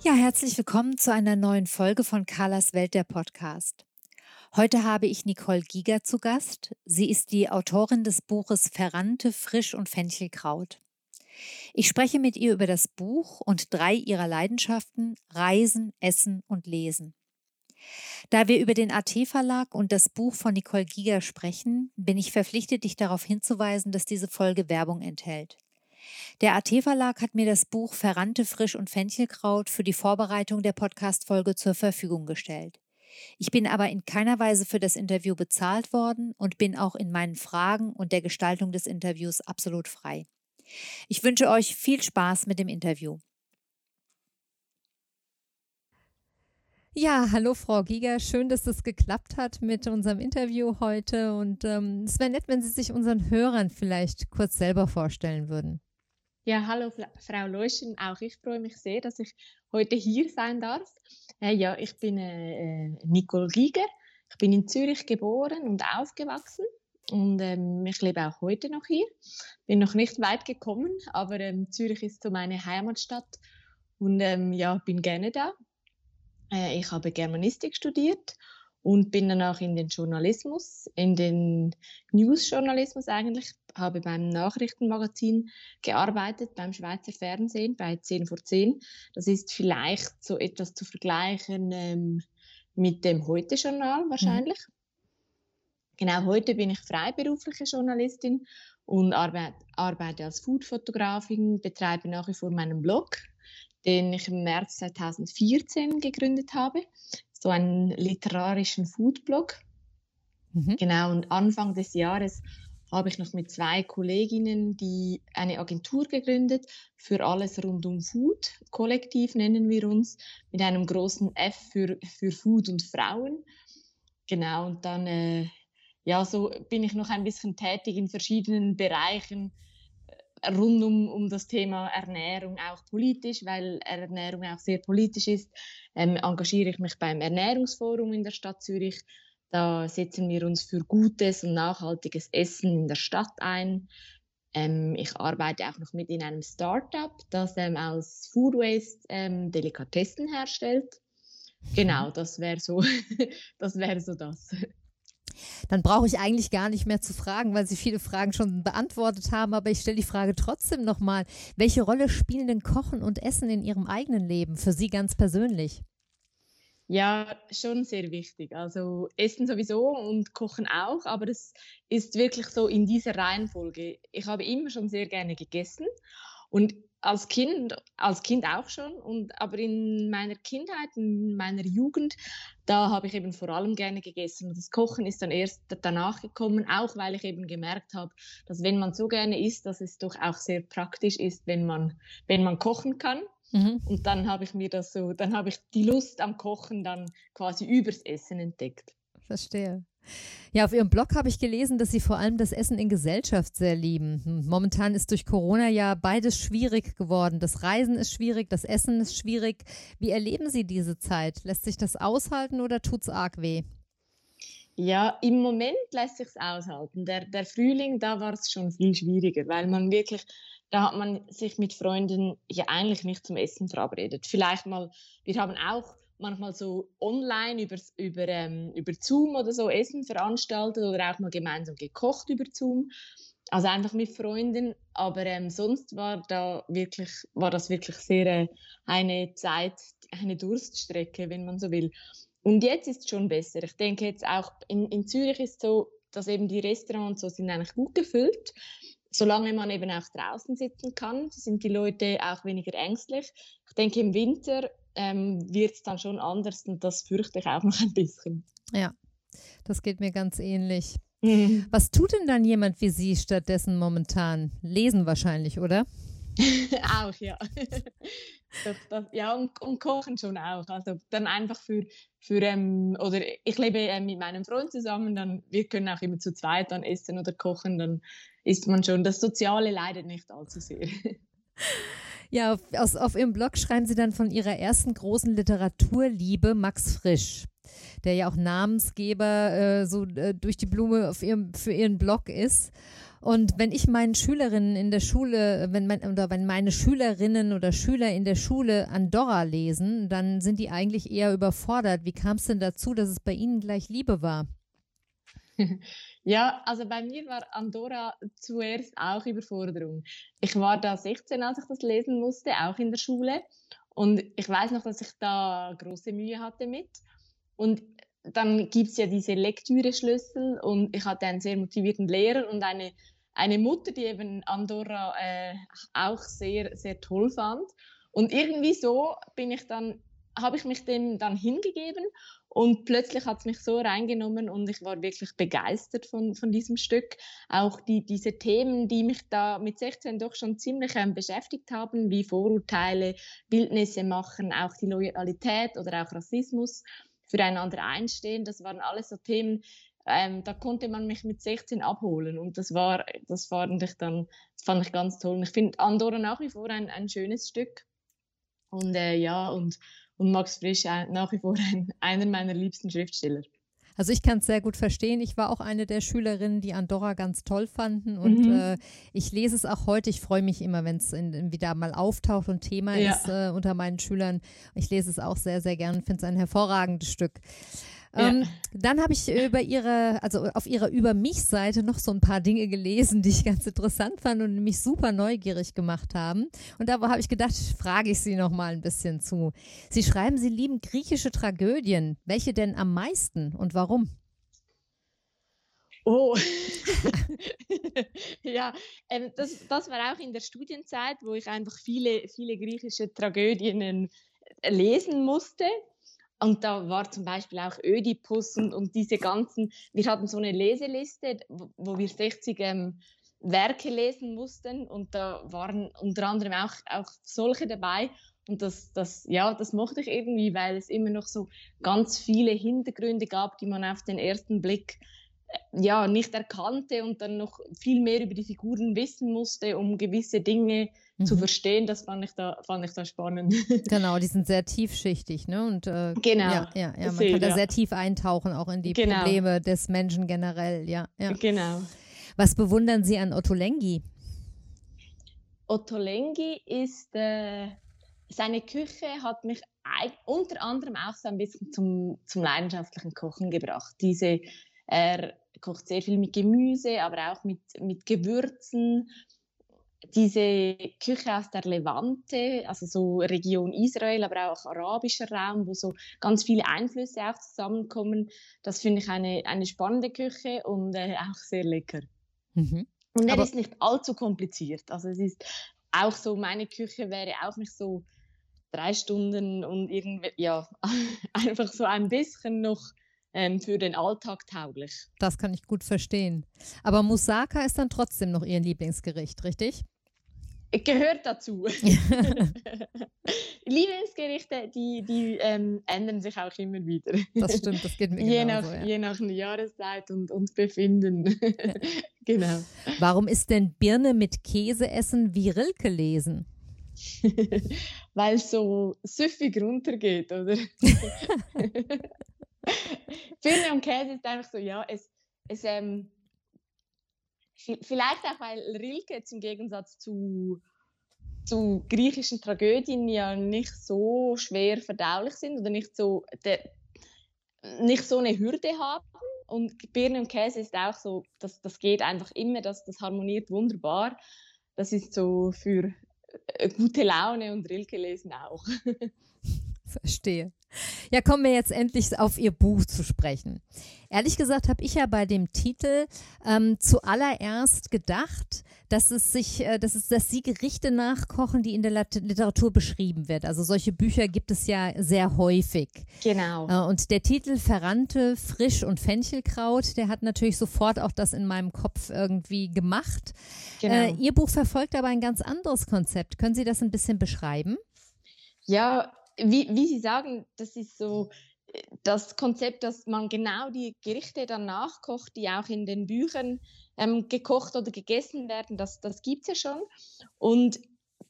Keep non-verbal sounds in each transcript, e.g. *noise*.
Ja, herzlich willkommen zu einer neuen Folge von Carlas Welt der Podcast. Heute habe ich Nicole Giger zu Gast. Sie ist die Autorin des Buches Verrannte Frisch- und Fenchelkraut. Ich spreche mit ihr über das Buch und drei ihrer Leidenschaften Reisen, Essen und Lesen. Da wir über den AT-Verlag und das Buch von Nicole Giger sprechen, bin ich verpflichtet, dich darauf hinzuweisen, dass diese Folge Werbung enthält. Der AT-Verlag hat mir das Buch Verrannte Frisch- und Fenchelkraut für die Vorbereitung der Podcast-Folge zur Verfügung gestellt. Ich bin aber in keiner Weise für das Interview bezahlt worden und bin auch in meinen Fragen und der Gestaltung des Interviews absolut frei. Ich wünsche euch viel Spaß mit dem Interview. Ja, hallo Frau Giger, schön, dass es geklappt hat mit unserem Interview heute und ähm, es wäre nett, wenn Sie sich unseren Hörern vielleicht kurz selber vorstellen würden. Ja, hallo Frau Leuschen, auch ich freue mich sehr, dass ich heute hier sein darf. Äh, ja, ich bin äh, äh, Nicole Giger, ich bin in Zürich geboren und aufgewachsen und ähm, ich lebe auch heute noch hier. Bin noch nicht weit gekommen, aber ähm, Zürich ist so meine Heimatstadt und ähm, ja, bin gerne da. Äh, ich habe Germanistik studiert und bin dann auch in den Journalismus, in den News-Journalismus eigentlich, habe beim Nachrichtenmagazin gearbeitet, beim Schweizer Fernsehen, bei 10 vor 10. Das ist vielleicht so etwas zu vergleichen ähm, mit dem Heute-Journal wahrscheinlich. Mhm. Genau, heute bin ich freiberufliche Journalistin und arbeite, arbeite als Foodfotografin, betreibe nach wie vor meinen Blog, den ich im März 2014 gegründet habe so einen literarischen Foodblog. Mhm. Genau, und Anfang des Jahres habe ich noch mit zwei Kolleginnen die eine Agentur gegründet für alles rund um Food. Kollektiv nennen wir uns, mit einem großen F für, für Food und Frauen. Genau, und dann äh, ja, so bin ich noch ein bisschen tätig in verschiedenen Bereichen rund um, um das Thema Ernährung auch politisch, weil Ernährung auch sehr politisch ist, ähm, engagiere ich mich beim Ernährungsforum in der Stadt Zürich. Da setzen wir uns für gutes und nachhaltiges Essen in der Stadt ein. Ähm, ich arbeite auch noch mit in einem Startup, das ähm, aus Food Waste ähm, Delikatessen herstellt. Genau, das wäre *laughs* so, das wäre so das dann brauche ich eigentlich gar nicht mehr zu fragen, weil Sie viele Fragen schon beantwortet haben. Aber ich stelle die Frage trotzdem nochmal. Welche Rolle spielen denn Kochen und Essen in Ihrem eigenen Leben, für Sie ganz persönlich? Ja, schon sehr wichtig. Also Essen sowieso und Kochen auch, aber es ist wirklich so in dieser Reihenfolge. Ich habe immer schon sehr gerne gegessen und als Kind, als Kind auch schon, und, aber in meiner Kindheit, in meiner Jugend, da habe ich eben vor allem gerne gegessen. Und das Kochen ist dann erst danach gekommen, auch weil ich eben gemerkt habe, dass wenn man so gerne isst, dass es doch auch sehr praktisch ist, wenn man, wenn man kochen kann. Mhm. Und dann habe ich mir das so, dann habe ich die Lust am Kochen dann quasi übers Essen entdeckt. Verstehe. Ja, auf Ihrem Blog habe ich gelesen, dass Sie vor allem das Essen in Gesellschaft sehr lieben. Hm, momentan ist durch Corona ja beides schwierig geworden. Das Reisen ist schwierig, das Essen ist schwierig. Wie erleben Sie diese Zeit? Lässt sich das aushalten oder tut es arg weh? Ja, im Moment lässt sich aushalten. Der, der Frühling, da war es schon viel schwieriger, weil man wirklich, da hat man sich mit Freunden ja eigentlich nicht zum Essen verabredet. Vielleicht mal, wir haben auch manchmal so online über, über, ähm, über Zoom oder so Essen veranstaltet oder auch mal gemeinsam gekocht über Zoom. Also einfach mit Freunden, aber ähm, sonst war da wirklich, war das wirklich sehr äh, eine Zeit, eine Durststrecke, wenn man so will. Und jetzt ist es schon besser. Ich denke jetzt auch in, in Zürich ist so, dass eben die Restaurants so sind eigentlich gut gefüllt. Solange man eben auch draußen sitzen kann, sind die Leute auch weniger ängstlich. Ich denke im Winter ähm, wird es dann schon anders und das fürchte ich auch noch ein bisschen. Ja, das geht mir ganz ähnlich. Mhm. Was tut denn dann jemand wie Sie stattdessen momentan? Lesen wahrscheinlich, oder? *laughs* auch, ja. *laughs* das, das, ja, und, und, kochen schon auch. Also dann einfach für, für ähm, oder ich lebe äh, mit meinem Freund zusammen, dann wir können auch immer zu zweit dann essen oder kochen, dann isst man schon. Das Soziale leidet nicht allzu sehr. *laughs* Ja, auf, aus, auf Ihrem Blog schreiben Sie dann von Ihrer ersten großen Literaturliebe Max Frisch, der ja auch Namensgeber äh, so äh, durch die Blume auf ihrem, für Ihren Blog ist. Und wenn ich meinen Schülerinnen in der Schule, wenn mein, oder wenn meine Schülerinnen oder Schüler in der Schule Andorra lesen, dann sind die eigentlich eher überfordert. Wie kam es denn dazu, dass es bei Ihnen gleich Liebe war? *laughs* Ja, also bei mir war Andorra zuerst auch Überforderung. Ich war da 16, als ich das lesen musste, auch in der Schule. Und ich weiß noch, dass ich da große Mühe hatte mit. Und dann gibt es ja diese Lektüre-Schlüssel und ich hatte einen sehr motivierten Lehrer und eine, eine Mutter, die eben Andorra äh, auch sehr, sehr toll fand. Und irgendwie so bin ich dann, habe ich mich dem dann hingegeben und plötzlich hat es mich so reingenommen und ich war wirklich begeistert von, von diesem Stück. Auch die, diese Themen, die mich da mit 16 doch schon ziemlich ähm, beschäftigt haben, wie Vorurteile, Bildnisse machen, auch die Loyalität oder auch Rassismus füreinander einstehen. Das waren alles so Themen, ähm, da konnte man mich mit 16 abholen und das war, das fand ich dann, fand ich ganz toll. Und ich finde Andorra nach wie vor ein, ein schönes Stück. Und äh, ja, und, und Max Frisch nach wie vor ein, *laughs* einer meiner liebsten Schriftsteller. Also ich kann es sehr gut verstehen. Ich war auch eine der Schülerinnen, die Andorra ganz toll fanden und mhm. äh, ich lese es auch heute. Ich freue mich immer, wenn es wieder mal auftaucht und Thema ja. ist äh, unter meinen Schülern. Ich lese es auch sehr, sehr gern und finde es ein hervorragendes Stück. Ähm, dann habe ich über ihre, also auf ihrer Über mich-Seite noch so ein paar Dinge gelesen, die ich ganz interessant fand und mich super neugierig gemacht haben. Und da habe ich gedacht, frage ich Sie noch mal ein bisschen zu. Sie schreiben, Sie lieben griechische Tragödien. Welche denn am meisten und warum? Oh, *laughs* ja, ähm, das, das war auch in der Studienzeit, wo ich einfach viele, viele griechische Tragödien äh, lesen musste. Und da war zum Beispiel auch Ödipus und, und diese ganzen, wir hatten so eine Leseliste, wo, wir 60 ähm, Werke lesen mussten und da waren unter anderem auch, auch solche dabei. Und das, das, ja, das mochte ich irgendwie, weil es immer noch so ganz viele Hintergründe gab, die man auf den ersten Blick äh, ja, nicht erkannte und dann noch viel mehr über die Figuren wissen musste, um gewisse Dinge mhm. zu verstehen, das fand ich da, fand ich da spannend. *laughs* Genau, die sind sehr tiefschichtig, ne? Und äh, genau. Ja, ja, ja man Sehr, kann da ja. sehr tief eintauchen, auch in die genau. Probleme des Menschen generell, ja, ja. Genau. Was bewundern Sie an Otto Lengi? Otto Lengi ist, äh, seine Küche hat mich unter anderem auch so ein bisschen zum, zum leidenschaftlichen Kochen gebracht. Diese, er kocht sehr viel mit Gemüse, aber auch mit, mit Gewürzen diese Küche aus der Levante, also so Region Israel, aber auch arabischer Raum, wo so ganz viele Einflüsse auch zusammenkommen, das finde ich eine, eine spannende Küche und äh, auch sehr lecker. Mhm. Und er ist nicht allzu kompliziert. Also es ist auch so, meine Küche wäre auch nicht so drei Stunden und irgendwie, ja, *laughs* einfach so ein bisschen noch ähm, für den Alltag tauglich. Das kann ich gut verstehen. Aber Moussaka ist dann trotzdem noch Ihr Lieblingsgericht, richtig? Gehört dazu. *laughs* *laughs* Lieblingsgerichte, die, die ähm, ändern sich auch immer wieder. Das stimmt, das geht mir *laughs* je genauso, nach, ja. Je nach Jahreszeit und, und Befinden. genau. Warum ist denn Birne mit Käse essen wie Rilke lesen? Weil es so süffig runtergeht, oder? *laughs* Birne und Käse ist einfach so, ja, es, es ähm, vielleicht auch, weil Rilke jetzt im Gegensatz zu, zu griechischen Tragödien ja nicht so schwer verdaulich sind oder nicht so, de, nicht so eine Hürde haben. Und Birne und Käse ist auch so, das, das geht einfach immer, das, das harmoniert wunderbar. Das ist so für äh, gute Laune und Rilke lesen auch. *laughs* Verstehe. Ja, kommen wir jetzt endlich auf Ihr Buch zu sprechen. Ehrlich gesagt habe ich ja bei dem Titel ähm, zuallererst gedacht, dass es sich, äh, dass es, dass Sie Gerichte nachkochen, die in der Literatur beschrieben wird. Also solche Bücher gibt es ja sehr häufig. Genau. Äh, und der Titel Verrannte Frisch- und Fenchelkraut, der hat natürlich sofort auch das in meinem Kopf irgendwie gemacht. Genau. Äh, Ihr Buch verfolgt aber ein ganz anderes Konzept. Können Sie das ein bisschen beschreiben? Ja, wie, wie Sie sagen, das ist so äh, das Konzept, dass man genau die Gerichte dann nachkocht, die auch in den Büchern ähm, gekocht oder gegessen werden, das, das gibt es ja schon. Und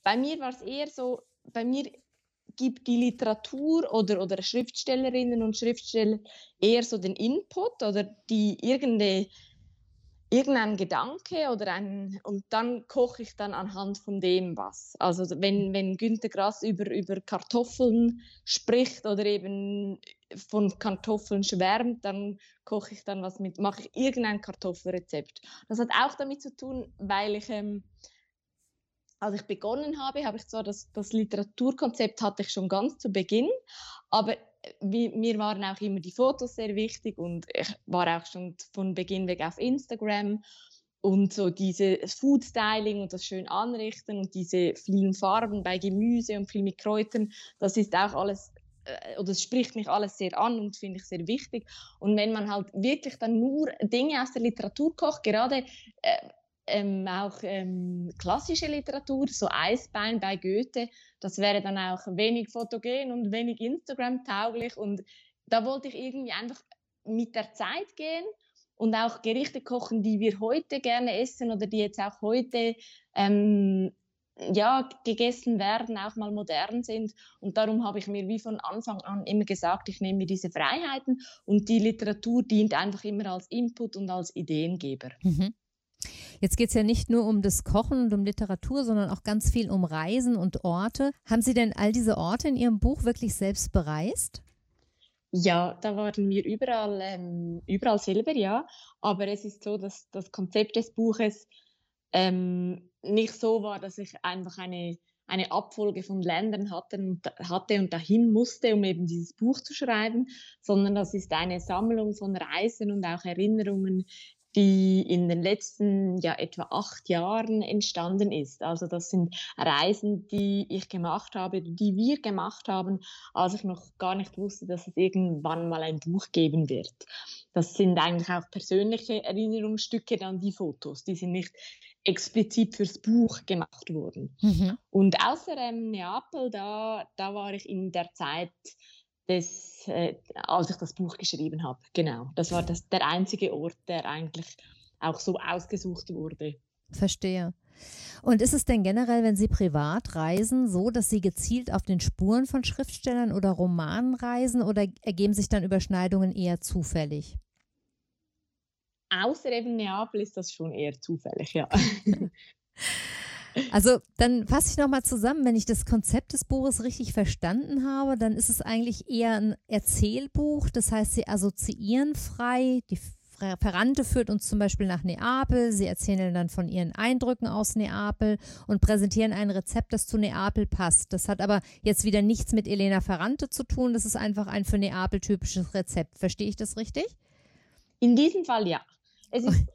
bei mir war es eher so, bei mir gibt die Literatur oder, oder Schriftstellerinnen und Schriftsteller eher so den Input oder die irgendeine irgendein Gedanke oder ein und dann koche ich dann anhand von dem was. Also wenn, wenn Günter Grass über, über Kartoffeln spricht oder eben von Kartoffeln schwärmt, dann koche ich dann was mit, mache ich irgendein Kartoffelrezept. Das hat auch damit zu tun, weil ich ähm, als ich begonnen habe, habe ich zwar das, das Literaturkonzept hatte ich schon ganz zu Beginn, aber mir waren auch immer die Fotos sehr wichtig und ich war auch schon von Beginn weg auf Instagram und so dieses Food Styling und das schön anrichten und diese vielen Farben bei Gemüse und viel mit Kräutern, das ist auch alles äh, oder es spricht mich alles sehr an und finde ich sehr wichtig. Und wenn man halt wirklich dann nur Dinge aus der Literatur kocht, gerade äh, ähm, auch ähm, klassische Literatur, so Eisbein bei Goethe, das wäre dann auch wenig fotogen und wenig Instagram-tauglich. Und da wollte ich irgendwie einfach mit der Zeit gehen und auch Gerichte kochen, die wir heute gerne essen oder die jetzt auch heute ähm, ja, gegessen werden, auch mal modern sind. Und darum habe ich mir wie von Anfang an immer gesagt, ich nehme mir diese Freiheiten und die Literatur dient einfach immer als Input und als Ideengeber. Mhm. Jetzt geht es ja nicht nur um das Kochen und um Literatur, sondern auch ganz viel um Reisen und Orte. Haben Sie denn all diese Orte in Ihrem Buch wirklich selbst bereist? Ja, da waren wir überall, ähm, überall selber, ja. Aber es ist so, dass das Konzept des Buches ähm, nicht so war, dass ich einfach eine, eine Abfolge von Ländern hatte, hatte und dahin musste, um eben dieses Buch zu schreiben, sondern das ist eine Sammlung von Reisen und auch Erinnerungen, die in den letzten ja etwa acht Jahren entstanden ist. Also das sind Reisen, die ich gemacht habe, die wir gemacht haben, als ich noch gar nicht wusste, dass es irgendwann mal ein Buch geben wird. Das sind eigentlich auch persönliche Erinnerungsstücke, dann die Fotos. Die sind nicht explizit fürs Buch gemacht worden. Mhm. Und außer ähm, Neapel, da, da war ich in der Zeit des, äh, als ich das Buch geschrieben habe. Genau, das war das, der einzige Ort, der eigentlich auch so ausgesucht wurde. Verstehe. Und ist es denn generell, wenn Sie privat reisen, so, dass Sie gezielt auf den Spuren von Schriftstellern oder Romanen reisen oder ergeben sich dann Überschneidungen eher zufällig? Außer eben Neapel ist das schon eher zufällig, ja. *laughs* Also dann fasse ich nochmal zusammen, wenn ich das Konzept des Buches richtig verstanden habe, dann ist es eigentlich eher ein Erzählbuch. Das heißt, sie assoziieren frei. Die Ferrante führt uns zum Beispiel nach Neapel. Sie erzählen dann von ihren Eindrücken aus Neapel und präsentieren ein Rezept, das zu Neapel passt. Das hat aber jetzt wieder nichts mit Elena Ferrante zu tun. Das ist einfach ein für Neapel typisches Rezept. Verstehe ich das richtig? In diesem Fall ja. Es ist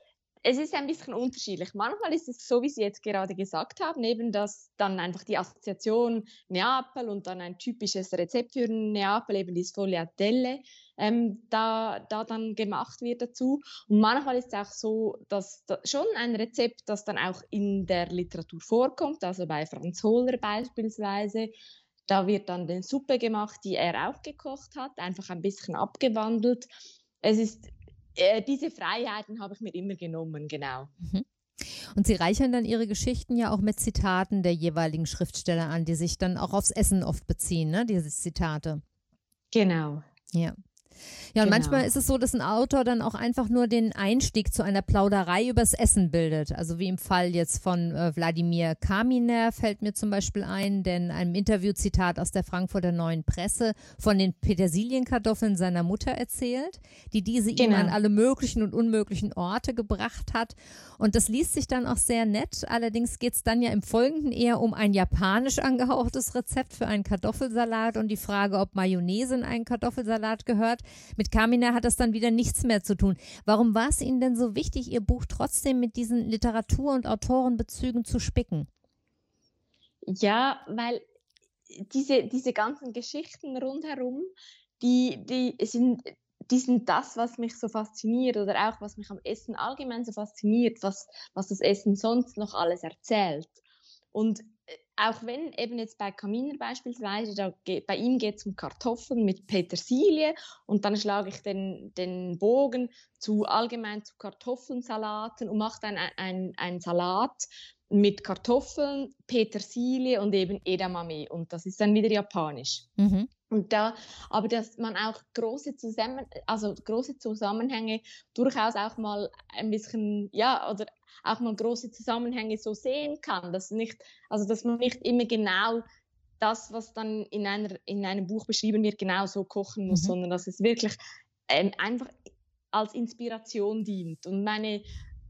es ist ein bisschen unterschiedlich. Manchmal ist es so, wie Sie jetzt gerade gesagt haben, eben, dass dann einfach die Assoziation Neapel und dann ein typisches Rezept für Neapel, eben die Sfogliatelle, ähm, da, da dann gemacht wird dazu. Und manchmal ist es auch so, dass da schon ein Rezept, das dann auch in der Literatur vorkommt, also bei Franz Hohler beispielsweise, da wird dann eine Suppe gemacht, die er auch gekocht hat, einfach ein bisschen abgewandelt. Es ist äh, diese Freiheiten habe ich mir immer genommen, genau. Mhm. Und Sie reichern dann Ihre Geschichten ja auch mit Zitaten der jeweiligen Schriftsteller an, die sich dann auch aufs Essen oft beziehen, ne? diese Zitate. Genau. Ja. Ja, und genau. manchmal ist es so, dass ein Autor dann auch einfach nur den Einstieg zu einer Plauderei übers Essen bildet. Also wie im Fall jetzt von äh, Wladimir Kaminer fällt mir zum Beispiel ein, denn einem Interviewzitat aus der Frankfurter Neuen Presse von den Petersilienkartoffeln seiner Mutter erzählt, die diese genau. ihm an alle möglichen und unmöglichen Orte gebracht hat. Und das liest sich dann auch sehr nett. Allerdings geht es dann ja im Folgenden eher um ein japanisch angehauchtes Rezept für einen Kartoffelsalat und die Frage, ob Mayonnaise in einen Kartoffelsalat gehört. Mit Kamina hat das dann wieder nichts mehr zu tun. Warum war es Ihnen denn so wichtig, Ihr Buch trotzdem mit diesen Literatur- und Autorenbezügen zu spicken? Ja, weil diese, diese ganzen Geschichten rundherum, die, die sind die sind das, was mich so fasziniert oder auch was mich am Essen allgemein so fasziniert, was, was das Essen sonst noch alles erzählt. Und äh, auch wenn eben jetzt bei Kaminer beispielsweise, da bei ihm geht es um Kartoffeln mit Petersilie und dann schlage ich den, den Bogen zu allgemein zu Kartoffelsalaten und mache dann einen ein Salat mit Kartoffeln, Petersilie und eben Edamame und das ist dann wieder japanisch. Mhm. Und da, aber dass man auch große, Zusammen also große Zusammenhänge durchaus auch mal ein bisschen, ja, oder auch mal große Zusammenhänge so sehen kann, dass nicht, also dass man nicht immer genau das, was dann in, einer, in einem Buch beschrieben wird, genau so kochen muss, mhm. sondern dass es wirklich ähm, einfach als Inspiration dient. Und meine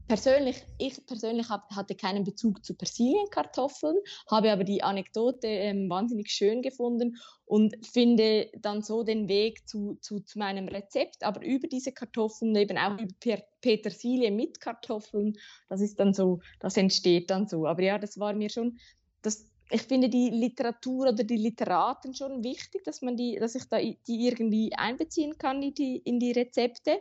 persönlich, ich persönlich hab, hatte keinen Bezug zu Persilienkartoffeln, habe aber die Anekdote ähm, wahnsinnig schön gefunden und finde dann so den Weg zu, zu, zu meinem Rezept, aber über diese Kartoffeln, eben auch über Petersilie mit Kartoffeln, das ist dann so, das entsteht dann so. Aber ja, das war mir schon, das, ich finde die Literatur oder die Literaten schon wichtig, dass man die, dass ich da die irgendwie einbeziehen kann in die, in die Rezepte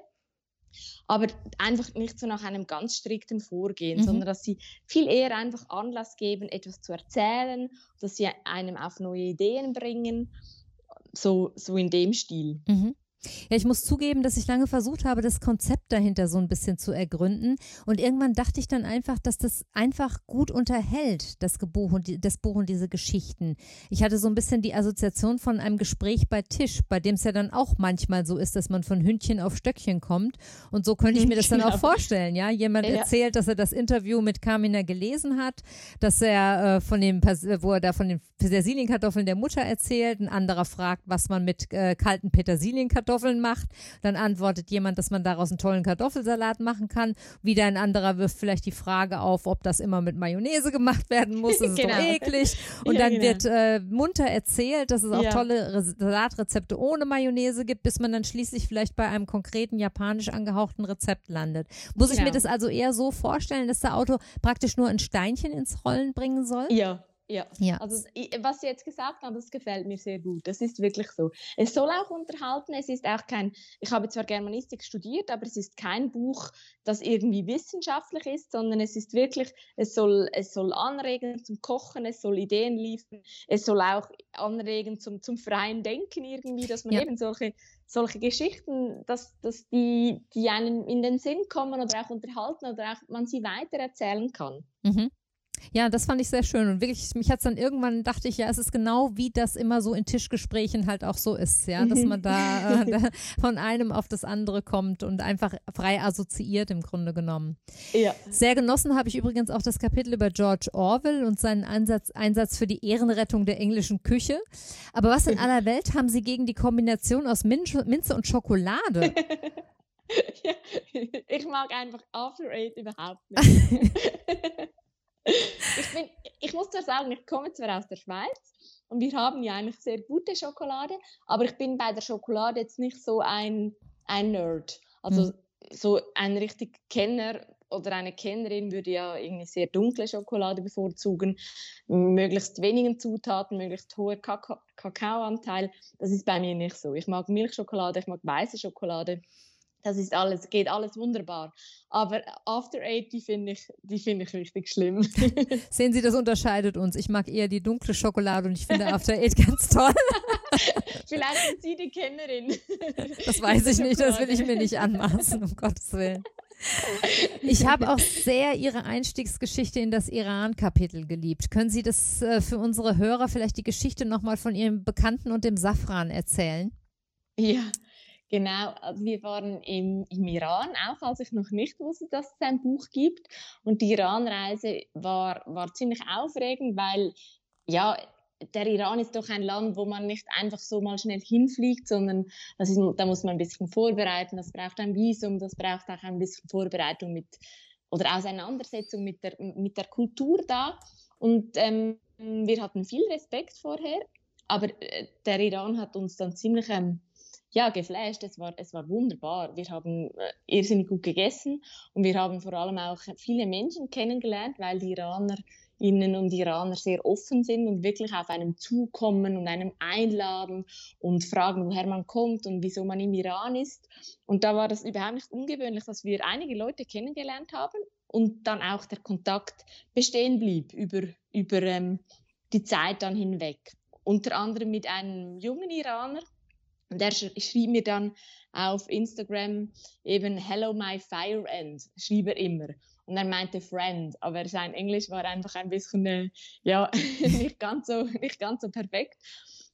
aber einfach nicht so nach einem ganz strikten Vorgehen, mhm. sondern dass sie viel eher einfach Anlass geben, etwas zu erzählen, dass sie einem auf neue Ideen bringen, so, so in dem Stil. Mhm. Ja, ich muss zugeben, dass ich lange versucht habe, das Konzept dahinter so ein bisschen zu ergründen. Und irgendwann dachte ich dann einfach, dass das einfach gut unterhält, das Buch und, das Buch und diese Geschichten. Ich hatte so ein bisschen die Assoziation von einem Gespräch bei Tisch, bei dem es ja dann auch manchmal so ist, dass man von Hündchen auf Stöckchen kommt. Und so könnte ich mir das dann auch vorstellen. Ja, jemand ja. erzählt, dass er das Interview mit Carmina gelesen hat, dass er äh, von dem, wo er da von den Petersilienkartoffeln der Mutter erzählt. Ein anderer fragt, was man mit äh, kalten Petersilienkartoffeln Kartoffeln macht. Dann antwortet jemand, dass man daraus einen tollen Kartoffelsalat machen kann. Wieder ein anderer wirft vielleicht die Frage auf, ob das immer mit Mayonnaise gemacht werden muss. Das ist *laughs* genau. doch eklig. *laughs* Und ja, dann genau. wird äh, munter erzählt, dass es auch ja. tolle Salatrezepte ohne Mayonnaise gibt, bis man dann schließlich vielleicht bei einem konkreten japanisch angehauchten Rezept landet. Muss genau. ich mir genau. das also eher so vorstellen, dass der Auto praktisch nur ein Steinchen ins Rollen bringen soll? Ja, ja. ja. Also was Sie jetzt gesagt haben, das gefällt mir sehr gut. Das ist wirklich so. Es soll auch unterhalten. Es ist auch kein, ich habe zwar Germanistik studiert, aber es ist kein Buch, das irgendwie wissenschaftlich ist, sondern es ist wirklich, es soll, es soll anregen zum Kochen, es soll Ideen liefern, es soll auch anregen zum, zum freien Denken irgendwie, dass man ja. eben solche, solche Geschichten, dass, dass die, die einem in den Sinn kommen oder auch unterhalten oder auch man sie weitererzählen kann. Mhm. Ja, das fand ich sehr schön. Und wirklich, mich hat es dann irgendwann, dachte ich, ja, es ist genau wie das immer so in Tischgesprächen halt auch so ist, ja, dass man da, äh, *laughs* da von einem auf das andere kommt und einfach frei assoziiert im Grunde genommen. Ja. Sehr genossen habe ich übrigens auch das Kapitel über George Orwell und seinen Einsatz, Einsatz für die Ehrenrettung der englischen Küche. Aber was in *laughs* aller Welt haben Sie gegen die Kombination aus Minze und Schokolade? *laughs* ja, ich mag einfach After Eight überhaupt nicht. Ich, bin, ich muss zwar sagen, ich komme zwar aus der Schweiz und wir haben ja eigentlich sehr gute Schokolade, aber ich bin bei der Schokolade jetzt nicht so ein, ein Nerd. Also mhm. so ein richtig Kenner oder eine Kennerin würde ja irgendwie sehr dunkle Schokolade bevorzugen, möglichst wenigen Zutaten, möglichst hoher Kakaoanteil. Das ist bei mir nicht so. Ich mag Milchschokolade, ich mag weiße Schokolade. Das ist alles, geht alles wunderbar. Aber After Eight, die finde ich, die finde ich richtig schlimm. *laughs* Sehen Sie, das unterscheidet uns. Ich mag eher die dunkle Schokolade und ich finde After Eight *laughs* ganz toll. Vielleicht sind Sie die Kennerin. Das weiß ich nicht, das will ich mir nicht anmaßen, um Gottes Willen. Ich habe auch sehr Ihre Einstiegsgeschichte in das Iran-Kapitel geliebt. Können Sie das äh, für unsere Hörer vielleicht die Geschichte nochmal von Ihrem Bekannten und dem Safran erzählen? Ja, Genau, also wir waren im, im Iran, auch als ich noch nicht wusste, dass es ein Buch gibt. Und die Iranreise war, war ziemlich aufregend, weil ja, der Iran ist doch ein Land, wo man nicht einfach so mal schnell hinfliegt, sondern ist, da muss man ein bisschen vorbereiten. Das braucht ein Visum, das braucht auch ein bisschen Vorbereitung mit oder Auseinandersetzung mit der, mit der Kultur da. Und ähm, wir hatten viel Respekt vorher, aber äh, der Iran hat uns dann ziemlich ähm, ja, geflasht. Es war, es war wunderbar. Wir haben äh, irrsinnig gut gegessen und wir haben vor allem auch viele Menschen kennengelernt, weil die Iraner Innen und Iraner sehr offen sind und wirklich auf einem zukommen und einem einladen und fragen, woher man kommt und wieso man im Iran ist. Und da war das überhaupt nicht ungewöhnlich, dass wir einige Leute kennengelernt haben und dann auch der Kontakt bestehen blieb über, über ähm, die Zeit dann hinweg. Unter anderem mit einem jungen Iraner, der schrieb mir dann auf Instagram eben Hello my fire end, schrieb er immer. Und er meinte Friend, aber sein Englisch war einfach ein bisschen, äh, ja, *laughs* nicht, ganz so, nicht ganz so perfekt.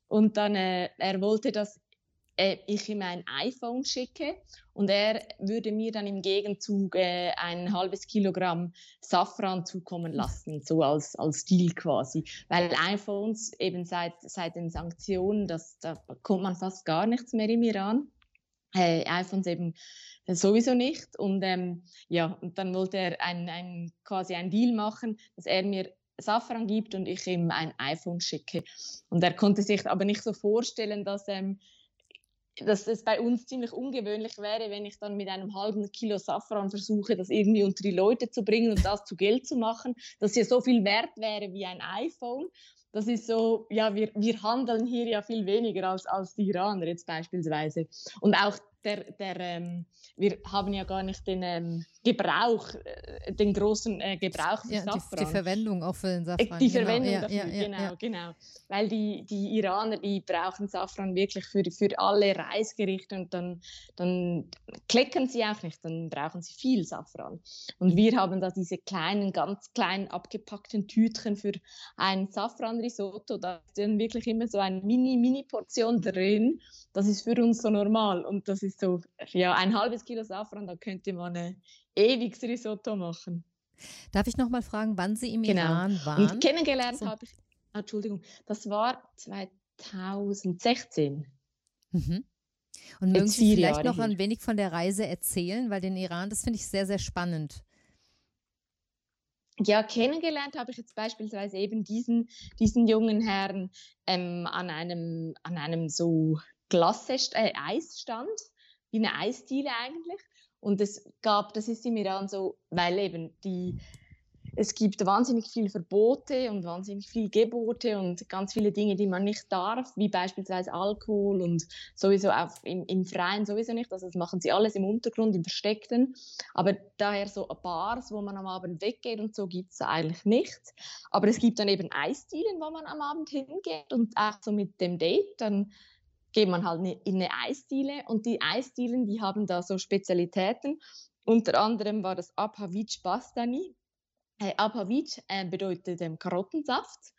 Und dann, äh, er wollte, dass äh, ich ihm ein iPhone schicke und er würde mir dann im Gegenzug äh, ein halbes Kilogramm Safran zukommen lassen, so als, als Deal quasi. Weil iPhones eben seit, seit den Sanktionen, das, da kommt man fast gar nichts mehr im Iran. Äh, iPhones eben sowieso nicht. Und ähm, ja, und dann wollte er ein, ein, quasi einen Deal machen, dass er mir Safran gibt und ich ihm ein iPhone schicke. Und er konnte sich aber nicht so vorstellen, dass, ähm, dass es bei uns ziemlich ungewöhnlich wäre, wenn ich dann mit einem halben Kilo Safran versuche, das irgendwie unter die Leute zu bringen und das zu Geld zu machen, dass ja so viel wert wäre wie ein iPhone. Das ist so, ja, wir, wir handeln hier ja viel weniger als, als die Iraner jetzt beispielsweise. Und auch der, der ähm, wir haben ja gar nicht den ähm, Gebrauch, äh, den großen äh, Gebrauch für ja, Safran. Die, die, Verwendung auch für den Safran. Die genau. Verwendung ja, dafür, ja, genau, genau. Weil die, die Iraner, die brauchen Safran wirklich für, für alle Reisgerichte und dann, dann kleckern sie auch nicht, dann brauchen sie viel Safran. Und wir haben da diese kleinen, ganz kleinen abgepackten Tütchen für ein Safran-Risotto, da ist dann wirklich immer so eine Mini-Mini-Portion drin. Das ist für uns so normal und das ist so, ja, ein halbes Kilo Safran, da könnte man ein ewiges Risotto machen. Darf ich noch mal fragen, wann Sie im genau. Iran waren? Und kennengelernt so. habe ich, ah, Entschuldigung, das war 2016. Mhm. Und mögen Sie vielleicht Jahre noch ein wenig von der Reise erzählen, weil den Iran, das finde ich sehr, sehr spannend. Ja, kennengelernt habe ich jetzt beispielsweise eben diesen, diesen jungen Herrn ähm, an, einem, an einem so Glasse, äh, Eisstand, wie eine Eisdiele eigentlich. Und es gab, das ist im Iran so, weil eben die, es gibt wahnsinnig viele Verbote und wahnsinnig viele Gebote und ganz viele Dinge, die man nicht darf, wie beispielsweise Alkohol und sowieso auch im, im Freien sowieso nicht. Also das machen sie alles im Untergrund, im Versteckten. Aber daher so Bars, wo man am Abend weggeht und so, gibt es eigentlich nicht. Aber es gibt dann eben Eisdielen, wo man am Abend hingeht und auch so mit dem Date dann geht man halt in eine Eisdiele und die Eisdielen, die haben da so Spezialitäten. Unter anderem war das Abhavic Bastani. Äh, Abhavic äh, bedeutet ähm, Karottensaft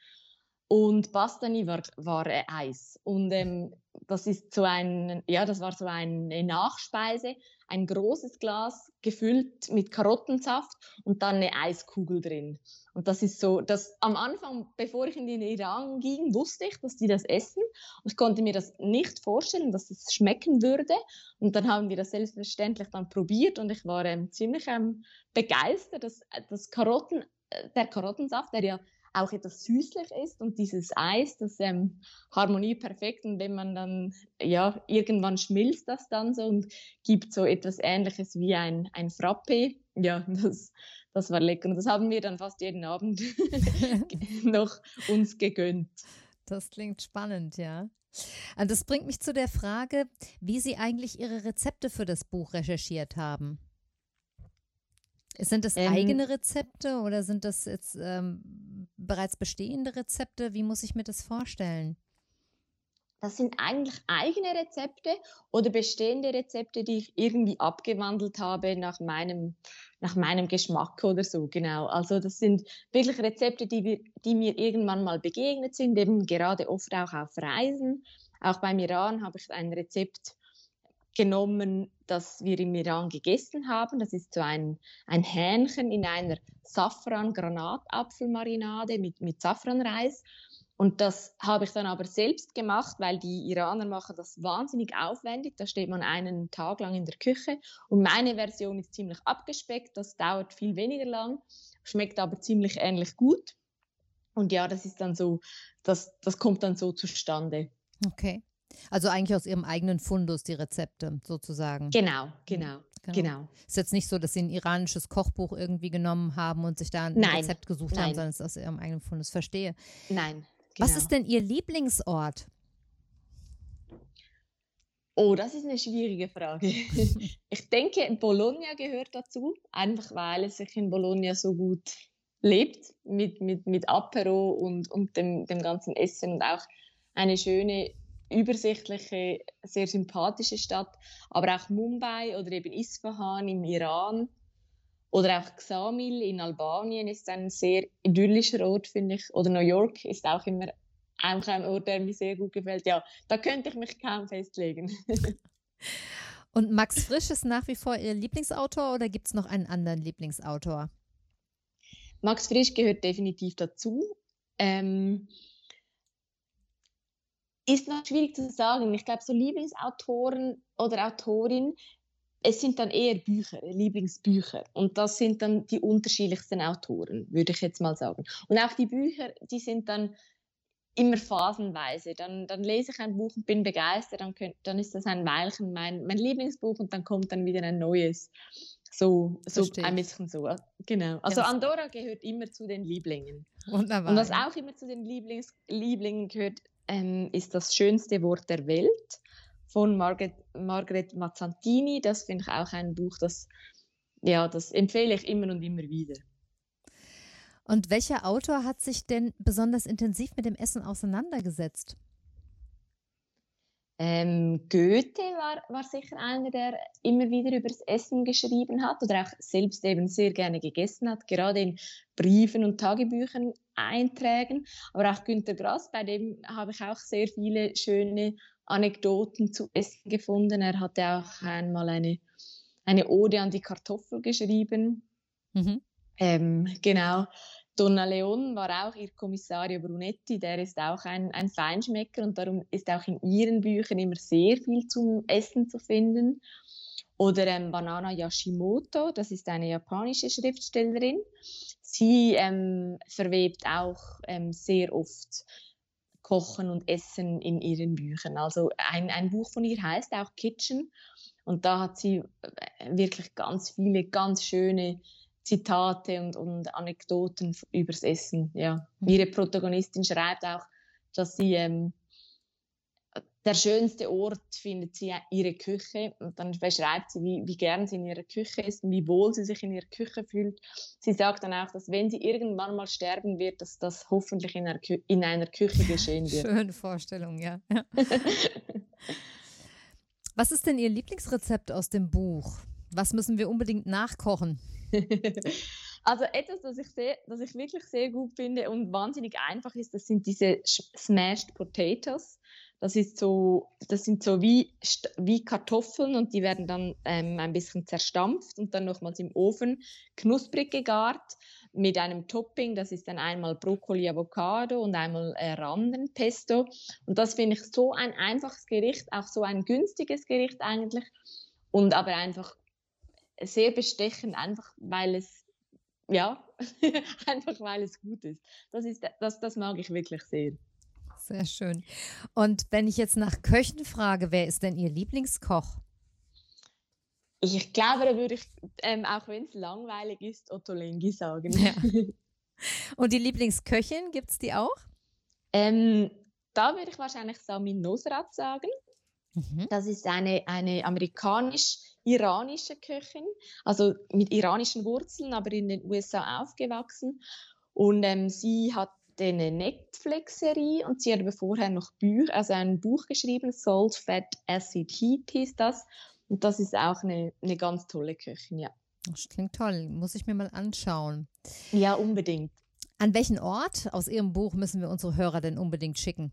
und Bastani war, war äh, Eis. Und ähm, das ist so ein, ja, das war so eine Nachspeise, ein großes Glas gefüllt mit Karottensaft und dann eine Eiskugel drin. Und das ist so, dass am Anfang, bevor ich in den Iran ging, wusste ich, dass die das essen. Und ich konnte mir das nicht vorstellen, dass es schmecken würde. Und dann haben wir das selbstverständlich dann probiert und ich war ähm, ziemlich ähm, begeistert, dass das Karotten, äh, der Karottensaft, der ja auch etwas süßlich ist und dieses Eis, das ähm, harmoniert perfekt und wenn man dann, ja, irgendwann schmilzt das dann so und gibt so etwas ähnliches wie ein, ein Frappe. Ja, *laughs* das, das war lecker und das haben wir dann fast jeden Abend *laughs* *laughs* noch uns gegönnt. Das klingt spannend, ja. Und das bringt mich zu der Frage, wie Sie eigentlich Ihre Rezepte für das Buch recherchiert haben. Sind das ähm, eigene Rezepte oder sind das jetzt ähm, bereits bestehende Rezepte? Wie muss ich mir das vorstellen? Das sind eigentlich eigene Rezepte oder bestehende Rezepte, die ich irgendwie abgewandelt habe nach meinem, nach meinem Geschmack oder so. Genau. Also das sind wirklich Rezepte, die, wir, die mir irgendwann mal begegnet sind, eben gerade oft auch auf Reisen. Auch beim Iran habe ich ein Rezept genommen, das wir im Iran gegessen haben. Das ist so ein, ein Hähnchen in einer Safran-Granatapfelmarinade mit, mit Safranreis. Und das habe ich dann aber selbst gemacht, weil die Iraner machen das wahnsinnig aufwendig. Da steht man einen Tag lang in der Küche. Und meine Version ist ziemlich abgespeckt. Das dauert viel weniger lang, schmeckt aber ziemlich ähnlich gut. Und ja, das ist dann so, das, das kommt dann so zustande. Okay. Also eigentlich aus ihrem eigenen Fundus die Rezepte sozusagen. Genau, genau. Genau. genau. Ist jetzt nicht so, dass sie ein iranisches Kochbuch irgendwie genommen haben und sich da ein Nein. Rezept gesucht Nein. haben, sondern es ist aus ihrem eigenen Fundus. Verstehe. Nein. Genau. Was ist denn Ihr Lieblingsort? Oh, das ist eine schwierige Frage. *laughs* ich denke, Bologna gehört dazu, einfach weil es sich in Bologna so gut lebt mit, mit, mit Apero und, und dem, dem ganzen Essen und auch eine schöne übersichtliche, sehr sympathische Stadt, aber auch Mumbai oder eben Isfahan im Iran oder auch Xamil in Albanien ist ein sehr idyllischer Ort, finde ich. Oder New York ist auch immer auch ein Ort, der mir sehr gut gefällt. Ja, da könnte ich mich kaum festlegen. *laughs* Und Max Frisch ist nach wie vor Ihr Lieblingsautor oder gibt es noch einen anderen Lieblingsautor? Max Frisch gehört definitiv dazu. Ähm, ist noch schwierig zu sagen. Ich glaube, so Lieblingsautoren oder Autorin, es sind dann eher Bücher, Lieblingsbücher. Und das sind dann die unterschiedlichsten Autoren, würde ich jetzt mal sagen. Und auch die Bücher, die sind dann immer phasenweise. Dann, dann lese ich ein Buch und bin begeistert, dann, könnt, dann ist das ein Weilchen mein, mein Lieblingsbuch und dann kommt dann wieder ein neues. So, so ein bisschen so. Genau. Also Andorra gehört immer zu den Lieblingen. Wunderbar. Und was auch immer zu den Lieblings, Lieblingen gehört, ähm, ist das schönste Wort der Welt von Margaret, Margaret Mazzantini. Das finde ich auch ein Buch, das, ja, das empfehle ich immer und immer wieder. Und welcher Autor hat sich denn besonders intensiv mit dem Essen auseinandergesetzt? Ähm, Goethe war, war sicher einer, der immer wieder über das Essen geschrieben hat oder auch selbst eben sehr gerne gegessen hat, gerade in Briefen und Tagebüchern Einträgen. Aber auch Günter Grass, bei dem habe ich auch sehr viele schöne Anekdoten zu Essen gefunden. Er hatte auch einmal eine, eine Ode an die Kartoffel geschrieben. Mhm. Ähm, genau. Donna Leon war auch ihr Kommissario Brunetti, der ist auch ein, ein Feinschmecker und darum ist auch in ihren Büchern immer sehr viel zum Essen zu finden. Oder ähm, Banana Yashimoto, das ist eine japanische Schriftstellerin. Sie ähm, verwebt auch ähm, sehr oft Kochen und Essen in ihren Büchern. Also ein, ein Buch von ihr heißt auch Kitchen und da hat sie äh, wirklich ganz viele ganz schöne Zitate und, und Anekdoten übers Essen. Ja. Mhm. Ihre Protagonistin schreibt auch, dass sie ähm, der schönste Ort findet sie ihre Küche und dann beschreibt sie, wie, wie gern sie in ihrer Küche ist und wie wohl sie sich in ihrer Küche fühlt. Sie sagt dann auch, dass wenn sie irgendwann mal sterben wird, dass das hoffentlich in einer, Kü in einer Küche geschehen wird. *laughs* Schöne Vorstellung, ja. ja. *laughs* Was ist denn Ihr Lieblingsrezept aus dem Buch? Was müssen wir unbedingt nachkochen? *laughs* also etwas, das ich, sehr, das ich wirklich sehr gut finde und wahnsinnig einfach ist, das sind diese Smashed Potatoes. Das, ist so, das sind so wie, wie Kartoffeln und die werden dann ähm, ein bisschen zerstampft und dann nochmals im Ofen knusprig gegart mit einem Topping. Das ist dann einmal Brokkoli, Avocado und einmal äh, Randenpesto. Und das finde ich so ein einfaches Gericht, auch so ein günstiges Gericht eigentlich. Und aber einfach sehr bestechend, einfach weil es, ja, *laughs* einfach weil es gut ist. Das, ist das, das mag ich wirklich sehr. Sehr schön. Und wenn ich jetzt nach Köchen frage, wer ist denn Ihr Lieblingskoch? Ich glaube, da würde ich, ähm, auch wenn es langweilig ist, Otto Lengi sagen. Ja. *laughs* Und die Lieblingsköchin, gibt es die auch? Ähm, da würde ich wahrscheinlich Samin Nosrat sagen. Mhm. Das ist eine, eine amerikanisch-iranische Köchin, also mit iranischen Wurzeln, aber in den USA aufgewachsen. Und ähm, sie hat eine Netflix-Serie und sie hat aber vorher noch Büch, also ein Buch geschrieben, Salt, Fat, Acid, Heat hieß das. Und das ist auch eine, eine ganz tolle Köchin, ja. Das klingt toll, muss ich mir mal anschauen. Ja, unbedingt. An welchen Ort aus Ihrem Buch müssen wir unsere Hörer denn unbedingt schicken?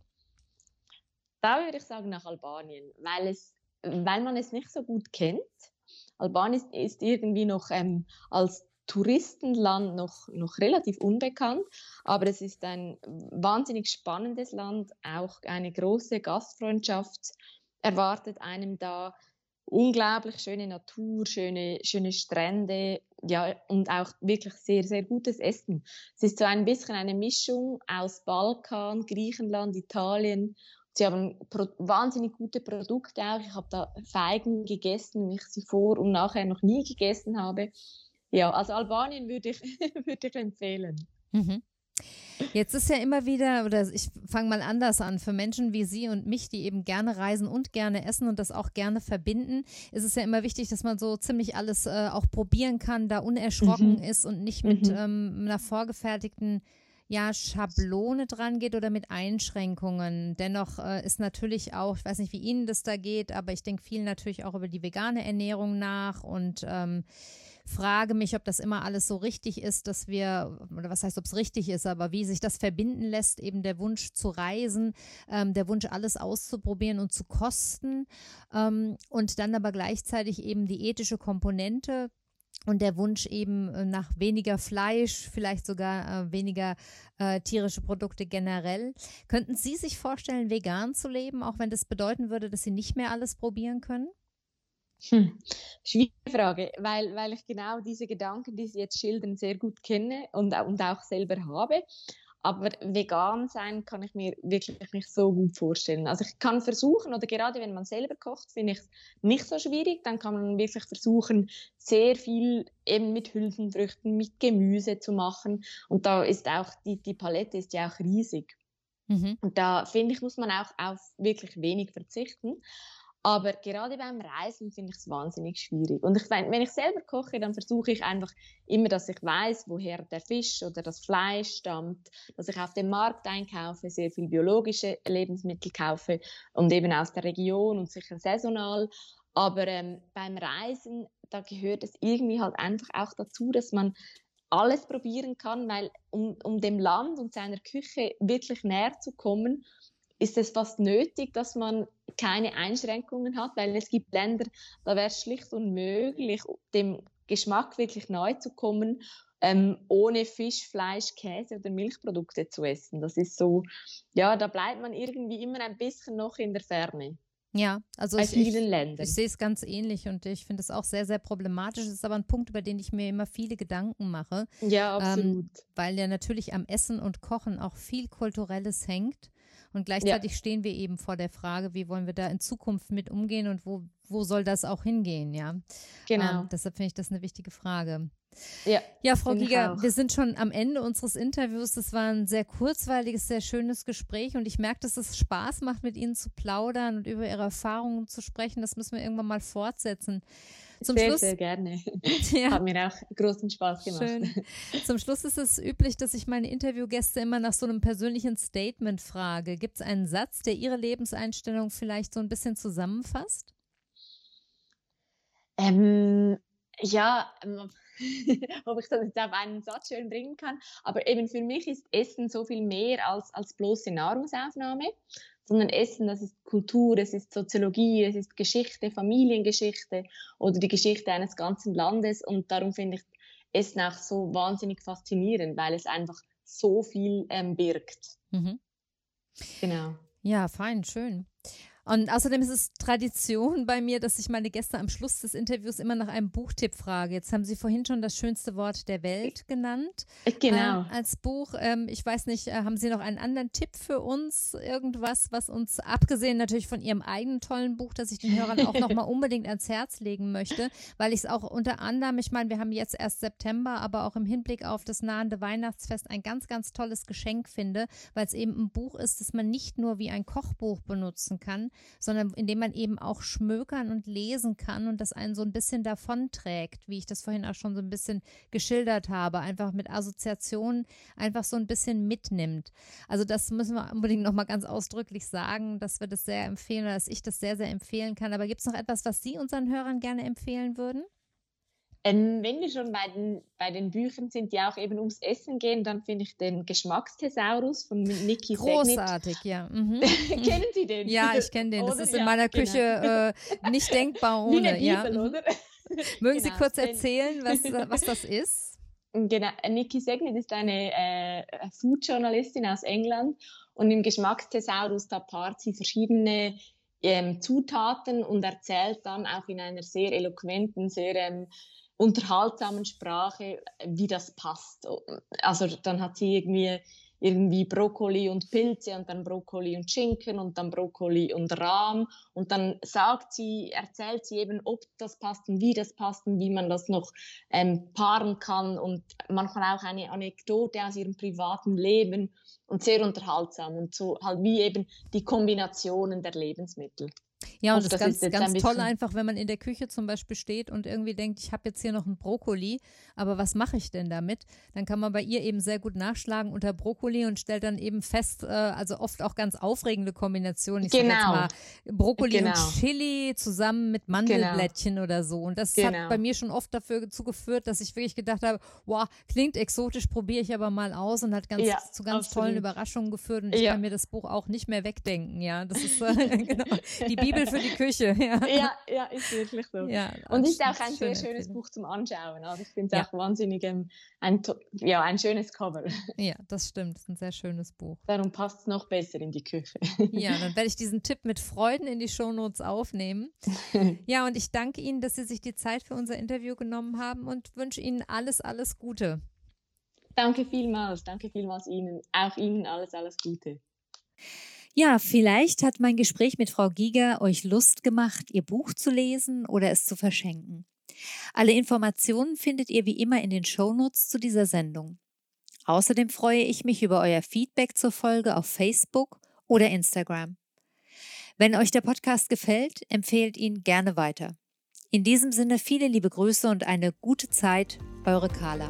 Da würde ich sagen nach Albanien, weil es weil man es nicht so gut kennt. Albanien ist, irgendwie noch ähm, als Touristenland noch, noch relativ unbekannt, aber es ist ein wahnsinnig spannendes Land, auch eine große Gastfreundschaft erwartet einem da unglaublich schöne Natur, schöne, schöne Strände, ja, und auch wirklich sehr, sehr gutes Essen. Es ist so ein bisschen eine Mischung aus Balkan, Griechenland, Italien. Sie haben wahnsinnig gute Produkte auch. Ich habe da Feigen gegessen, wie ich sie vor und nachher noch nie gegessen habe. Ja, also Albanien würde ich, *laughs* würde ich empfehlen. Mhm. Jetzt ist ja immer wieder, oder ich fange mal anders an, für Menschen wie Sie und mich, die eben gerne reisen und gerne essen und das auch gerne verbinden, ist es ja immer wichtig, dass man so ziemlich alles äh, auch probieren kann, da unerschrocken mhm. ist und nicht mit mhm. ähm, einer vorgefertigten ja, Schablone dran geht oder mit Einschränkungen. Dennoch äh, ist natürlich auch, ich weiß nicht, wie Ihnen das da geht, aber ich denke viel natürlich auch über die vegane Ernährung nach und ähm, frage mich, ob das immer alles so richtig ist, dass wir, oder was heißt, ob es richtig ist, aber wie sich das verbinden lässt, eben der Wunsch zu reisen, ähm, der Wunsch, alles auszuprobieren und zu kosten ähm, und dann aber gleichzeitig eben die ethische Komponente und der Wunsch eben äh, nach weniger Fleisch, vielleicht sogar äh, weniger äh, tierische Produkte generell. Könnten Sie sich vorstellen, vegan zu leben, auch wenn das bedeuten würde, dass Sie nicht mehr alles probieren können? Hm. Schwierige Frage, weil, weil ich genau diese Gedanken, die Sie jetzt schildern, sehr gut kenne und, und auch selber habe. Aber vegan sein kann ich mir wirklich nicht so gut vorstellen. Also ich kann versuchen, oder gerade wenn man selber kocht, finde ich es nicht so schwierig. Dann kann man wirklich versuchen, sehr viel eben mit Hülsenfrüchten, mit Gemüse zu machen. Und da ist auch, die, die Palette ist ja auch riesig. Mhm. Und da finde ich, muss man auch auf wirklich wenig verzichten. Aber gerade beim Reisen finde ich es wahnsinnig schwierig. Und ich, wenn ich selber koche, dann versuche ich einfach immer, dass ich weiß, woher der Fisch oder das Fleisch stammt, dass ich auf dem Markt einkaufe, sehr viel biologische Lebensmittel kaufe und eben aus der Region und sicher saisonal. Aber ähm, beim Reisen, da gehört es irgendwie halt einfach auch dazu, dass man alles probieren kann, weil um, um dem Land und seiner Küche wirklich näher zu kommen, ist es fast nötig, dass man keine Einschränkungen hat, weil es gibt Länder, da wäre es schlicht unmöglich, dem Geschmack wirklich neu zu kommen, ähm, ohne Fisch, Fleisch, Käse oder Milchprodukte zu essen. Das ist so, ja, da bleibt man irgendwie immer ein bisschen noch in der Ferne. Ja, also ich, ich, ich, sehe es ganz ähnlich und ich finde es auch sehr, sehr problematisch. Es ist aber ein Punkt, über den ich mir immer viele Gedanken mache. Ja, absolut. Ähm, weil ja natürlich am Essen und Kochen auch viel Kulturelles hängt. Und gleichzeitig ja. stehen wir eben vor der Frage, wie wollen wir da in Zukunft mit umgehen und wo, wo soll das auch hingehen, ja? Genau. Ähm, deshalb finde ich das eine wichtige Frage. Ja, ja Frau Giger, wir sind schon am Ende unseres Interviews. Das war ein sehr kurzweiliges, sehr schönes Gespräch und ich merke, dass es Spaß macht, mit Ihnen zu plaudern und über Ihre Erfahrungen zu sprechen. Das müssen wir irgendwann mal fortsetzen. Zum sehr, Schluss, sehr gerne. *laughs* Ja. Hat mir auch großen Spaß gemacht. Schön. Zum Schluss ist es üblich, dass ich meine Interviewgäste immer nach so einem persönlichen Statement frage. Gibt es einen Satz, der Ihre Lebenseinstellung vielleicht so ein bisschen zusammenfasst? Ähm, ja, ähm, *laughs* ob ich das jetzt auf einen Satz schön bringen kann. Aber eben für mich ist Essen so viel mehr als, als bloße Nahrungsaufnahme, sondern Essen, das ist Kultur, es ist Soziologie, es ist Geschichte, Familiengeschichte oder die Geschichte eines ganzen Landes. Und darum finde ich Essen auch so wahnsinnig faszinierend, weil es einfach so viel ähm, birgt. Mhm. Genau. Ja, fein, schön. Und außerdem ist es Tradition bei mir, dass ich meine Gäste am Schluss des Interviews immer nach einem Buchtipp frage. Jetzt haben Sie vorhin schon das schönste Wort der Welt genannt. Genau. Äh, als Buch. Ähm, ich weiß nicht, äh, haben Sie noch einen anderen Tipp für uns? Irgendwas, was uns, abgesehen natürlich von Ihrem eigenen tollen Buch, das ich den Hörern auch nochmal *laughs* unbedingt ans Herz legen möchte, weil ich es auch unter anderem, ich meine, wir haben jetzt erst September, aber auch im Hinblick auf das nahende Weihnachtsfest ein ganz, ganz tolles Geschenk finde, weil es eben ein Buch ist, das man nicht nur wie ein Kochbuch benutzen kann, sondern indem man eben auch schmökern und lesen kann und das einen so ein bisschen davonträgt, wie ich das vorhin auch schon so ein bisschen geschildert habe, einfach mit Assoziationen einfach so ein bisschen mitnimmt. Also das müssen wir unbedingt nochmal ganz ausdrücklich sagen, dass wir das sehr empfehlen oder dass ich das sehr, sehr empfehlen kann. Aber gibt es noch etwas, was Sie unseren Hörern gerne empfehlen würden? Ähm, wenn wir schon bei den, bei den Büchern sind, die auch eben ums Essen gehen, dann finde ich den Geschmacksthesaurus von Niki Großartig, Segnit. ja. Mhm. *laughs* Kennen Sie den? Ja, ich kenne den. Das oder? ist in meiner genau. Küche äh, nicht denkbar *laughs* ohne. Bibel, ja. oder? *laughs* Mögen Sie genau, kurz erzählen, was, was das ist? Genau, Niki Segnit ist eine äh, Food-Journalistin aus England und im Geschmacksthesaurus da paart sie verschiedene ähm, Zutaten und erzählt dann auch in einer sehr eloquenten, sehr ähm, unterhaltsamen Sprache, wie das passt. Also dann hat sie irgendwie irgendwie Brokkoli und Pilze und dann Brokkoli und Schinken und dann Brokkoli und Rahm und dann sagt sie, erzählt sie eben, ob das passt und wie das passt und wie man das noch ähm, paaren kann und manchmal auch eine Anekdote aus ihrem privaten Leben und sehr unterhaltsam und so halt wie eben die Kombinationen der Lebensmittel. Ja, und das, ist ganz, ganz toll einfach, wenn man in der Küche zum Beispiel steht und irgendwie denkt, ich habe jetzt hier noch einen Brokkoli, aber was mache ich denn damit? Dann kann man bei ihr eben sehr gut nachschlagen unter Brokkoli und stellt dann eben fest, äh, also oft auch ganz aufregende Kombinationen. Ich genau. mal Brokkoli genau. und Chili zusammen mit Mandelblättchen genau. oder so. Und das genau. hat bei mir schon oft dafür geführt, dass ich wirklich gedacht habe, wow, klingt exotisch, probiere ich aber mal aus und hat ganz ja, zu ganz absolut. tollen Überraschungen geführt. Und ich ja. kann mir das Buch auch nicht mehr wegdenken. Ja, das ist äh, *laughs* genau *laughs* die Bibel für die Küche. *laughs* Ja, ja, ja ist wirklich so. Ja, und ist auch ein sehr schönes Film. Buch zum Anschauen. Also ich finde es ja. auch wahnsinnig ähm, ein, ja, ein schönes Cover. Ja, das stimmt. Das ist ein sehr schönes Buch. Darum passt es noch besser in die Küche. Ja, *laughs* dann werde ich diesen Tipp mit Freuden in die Shownotes aufnehmen. *laughs* Ja, und ich danke Ihnen, dass Sie sich die Zeit für unser Interview genommen haben und wünsche Ihnen alles, alles Gute. Danke vielmals. Danke vielmals Ihnen. Auch Ihnen alles, alles Gute. Ja, vielleicht hat mein Gespräch mit Frau Giger euch Lust gemacht, ihr Buch zu lesen oder es zu verschenken. Alle Informationen findet ihr wie immer in den Shownotes zu dieser Sendung. Außerdem freue ich mich über euer Feedback zur Folge auf Facebook oder Instagram. Wenn euch der Podcast gefällt, empfehlt ihn gerne weiter. In diesem Sinne viele liebe Grüße und eine gute Zeit, eure Carla.